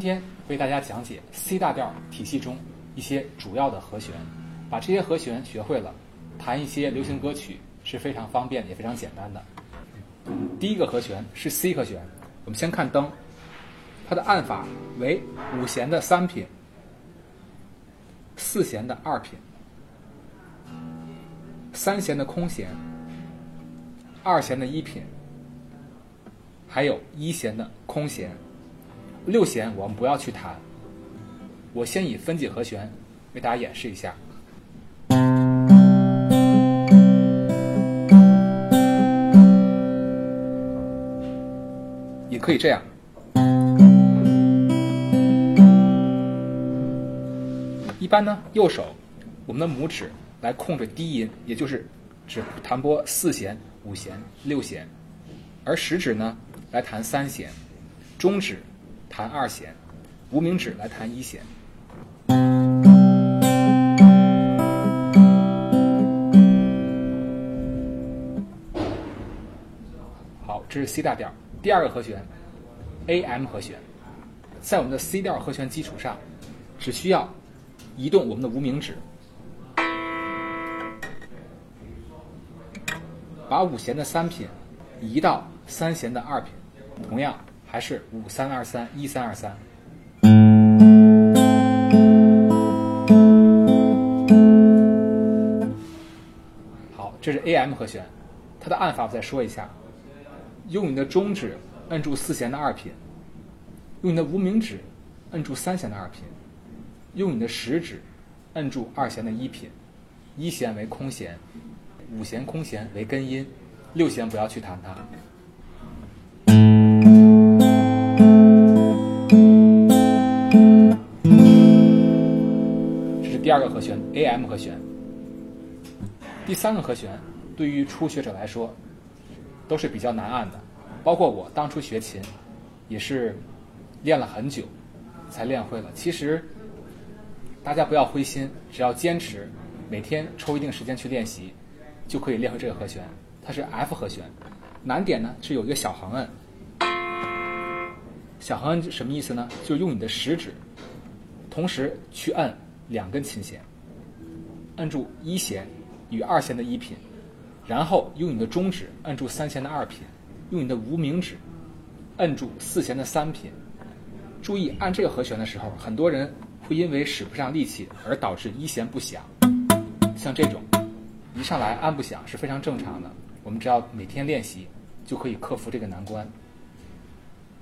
今天为大家讲解 C 大调体系中一些主要的和弦，把这些和弦学会了，弹一些流行歌曲是非常方便也非常简单的。第一个和弦是 C 和弦，我们先看灯，它的按法为五弦的三品，四弦的二品，三弦的空弦，二弦的一品，还有一弦的空弦。六弦我们不要去弹，我先以分解和弦为大家演示一下。也可以这样。一般呢，右手我们的拇指来控制低音，也就是只弹拨四弦、五弦、六弦，而食指呢来弹三弦，中指。弹二弦，无名指来弹一弦。好，这是 C 大调。第二个和弦，A-M 和弦，在我们的 C 调和弦基础上，只需要移动我们的无名指，把五弦的三品移到三弦的二品，同样。还是五三二三一三二三。好，这是 A-M 和弦，它的按法我再说一下：用你的中指摁住四弦的二品，用你的无名指摁住三弦的二品，用你的食指摁住二弦的一品，一弦为空弦，五弦空弦为根音，六弦不要去弹它。第二个和弦 A-M 和弦，第三个和弦对于初学者来说都是比较难按的，包括我当初学琴也是练了很久才练会了。其实大家不要灰心，只要坚持，每天抽一定时间去练习，就可以练会这个和弦。它是 F 和弦，难点呢是有一个小横摁。小横摁什么意思呢？就用你的食指同时去摁。两根琴弦，摁住一弦与二弦的一品，然后用你的中指摁住三弦的二品，用你的无名指摁住四弦的三品。注意按这个和弦的时候，很多人会因为使不上力气而导致一弦不响。像这种一上来按不响是非常正常的，我们只要每天练习就可以克服这个难关。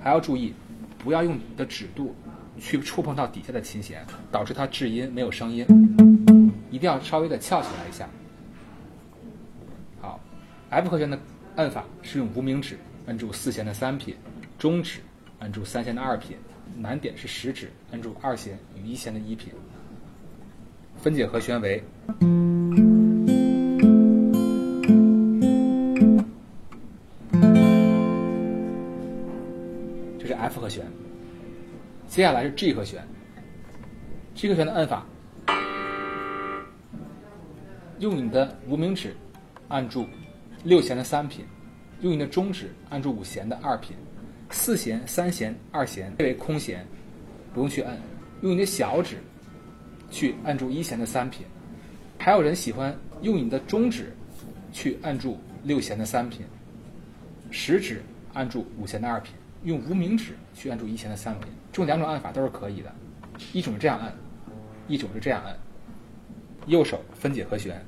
还要注意，不要用你的指肚。去触碰到底下的琴弦，导致它制音没有声音，一定要稍微的翘起来一下。好，F 和弦的按法是用无名指按住四弦的三品，中指按住三弦的二品，难点是食指按住二弦与一弦的一品。分解和弦为，这是 F 和弦。接下来是 G 和弦，G 和弦的按法，用你的无名指按住六弦的三品，用你的中指按住五弦的二品，四弦、三弦、二弦为空弦，不用去按，用你的小指去按住一弦的三品。还有人喜欢用你的中指去按住六弦的三品，食指按住五弦的二品。用无名指去按住一弦的三品，这两种按法都是可以的。一种是这样按，一种是这样按。右手分解和弦，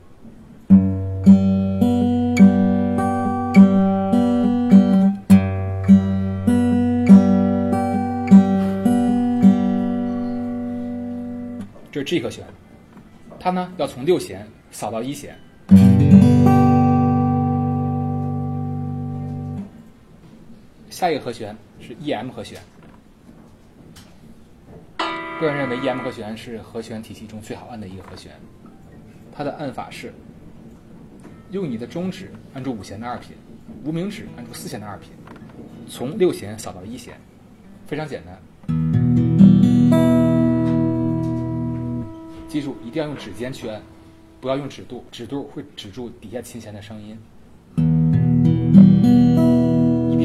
这是 G 和弦，它呢要从六弦扫到一弦。下一个和弦是 E-M 和弦，个人认为 E-M 和弦是和弦体系中最好按的一个和弦。它的按法是用你的中指按住五弦的二品，无名指按住四弦的二品，从六弦扫到一弦，非常简单。记住，一定要用指尖去按，不要用指肚，指肚会止住底下琴弦的声音。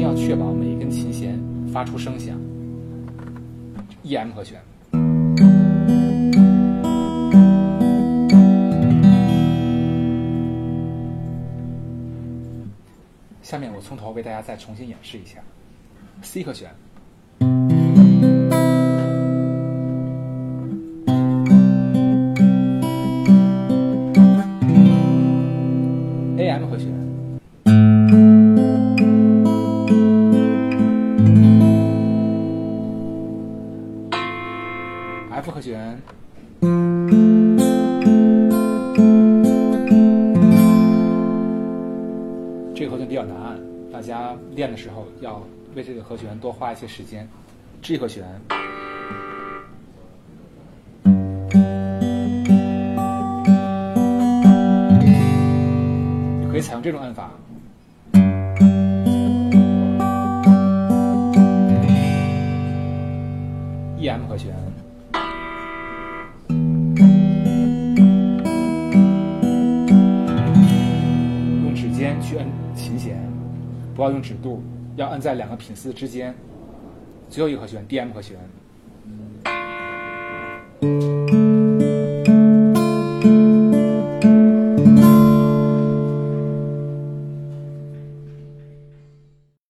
要确保每一根琴弦发出声响。E M 和弦。下面我从头为大家再重新演示一下 C 和弦。A M 和弦。和弦。这个和弦比较难，大家练的时候要为这个和弦多花一些时间。G 和弦。可以采用这种按法。E M 和弦。去摁琴弦，不要用指肚，要摁在两个品丝之间。最后一个和弦 D M 和弦。